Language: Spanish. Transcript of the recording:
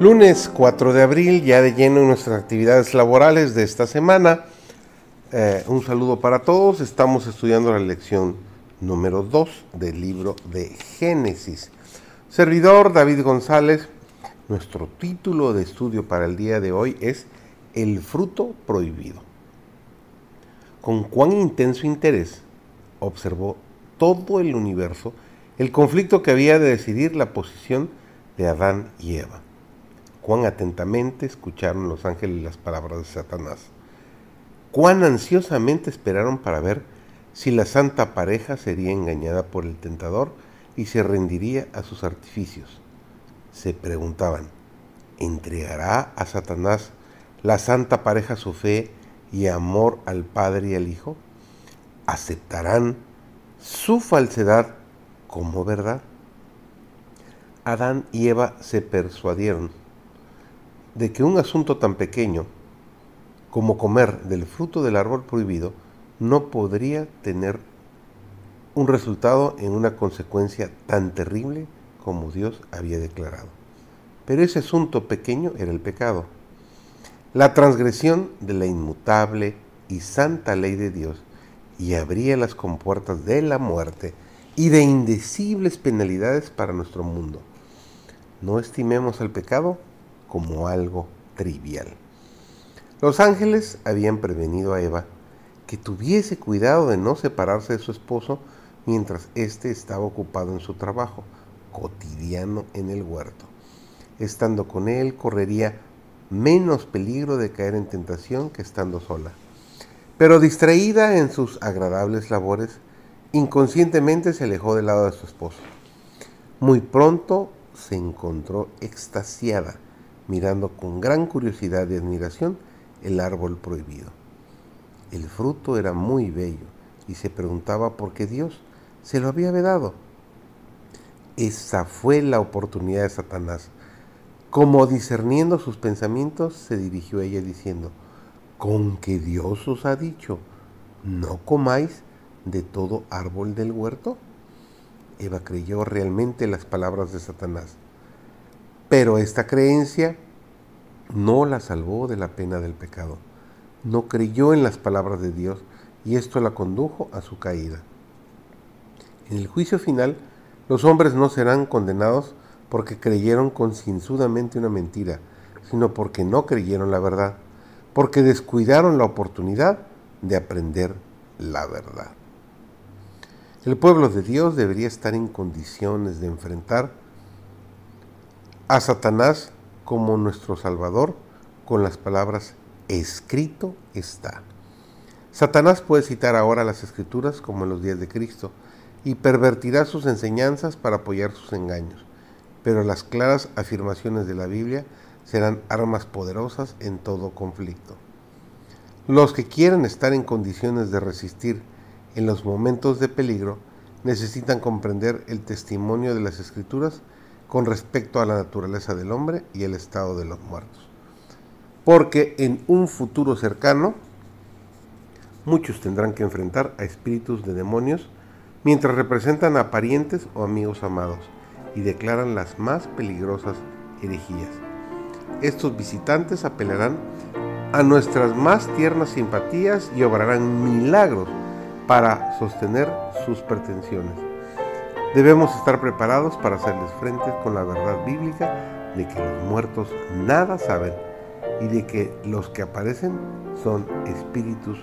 Lunes 4 de abril, ya de lleno en nuestras actividades laborales de esta semana. Eh, un saludo para todos. Estamos estudiando la lección número 2 del libro de Génesis. Servidor David González, nuestro título de estudio para el día de hoy es El fruto prohibido. Con cuán intenso interés observó todo el universo el conflicto que había de decidir la posición de Adán y Eva cuán atentamente escucharon los ángeles las palabras de Satanás, cuán ansiosamente esperaron para ver si la santa pareja sería engañada por el tentador y se rendiría a sus artificios. Se preguntaban, ¿entregará a Satanás la santa pareja su fe y amor al Padre y al Hijo? ¿Aceptarán su falsedad como verdad? Adán y Eva se persuadieron de que un asunto tan pequeño como comer del fruto del árbol prohibido no podría tener un resultado en una consecuencia tan terrible como Dios había declarado. Pero ese asunto pequeño era el pecado. La transgresión de la inmutable y santa ley de Dios y abría las compuertas de la muerte y de indecibles penalidades para nuestro mundo. No estimemos el pecado como algo trivial. Los ángeles habían prevenido a Eva que tuviese cuidado de no separarse de su esposo mientras éste estaba ocupado en su trabajo cotidiano en el huerto. Estando con él correría menos peligro de caer en tentación que estando sola. Pero distraída en sus agradables labores, inconscientemente se alejó del lado de su esposo. Muy pronto se encontró extasiada mirando con gran curiosidad y admiración el árbol prohibido. El fruto era muy bello y se preguntaba por qué Dios se lo había vedado. Esa fue la oportunidad de Satanás. Como discerniendo sus pensamientos, se dirigió a ella diciendo, con que Dios os ha dicho, no comáis de todo árbol del huerto. Eva creyó realmente las palabras de Satanás pero esta creencia no la salvó de la pena del pecado. No creyó en las palabras de Dios y esto la condujo a su caída. En el juicio final, los hombres no serán condenados porque creyeron concienzudamente una mentira, sino porque no creyeron la verdad, porque descuidaron la oportunidad de aprender la verdad. El pueblo de Dios debería estar en condiciones de enfrentar a Satanás como nuestro Salvador con las palabras escrito está. Satanás puede citar ahora las escrituras como en los días de Cristo y pervertirá sus enseñanzas para apoyar sus engaños, pero las claras afirmaciones de la Biblia serán armas poderosas en todo conflicto. Los que quieren estar en condiciones de resistir en los momentos de peligro necesitan comprender el testimonio de las escrituras con respecto a la naturaleza del hombre y el estado de los muertos. Porque en un futuro cercano, muchos tendrán que enfrentar a espíritus de demonios mientras representan a parientes o amigos amados y declaran las más peligrosas herejías. Estos visitantes apelarán a nuestras más tiernas simpatías y obrarán milagros para sostener sus pretensiones. Debemos estar preparados para hacerles frente con la verdad bíblica de que los muertos nada saben y de que los que aparecen son espíritus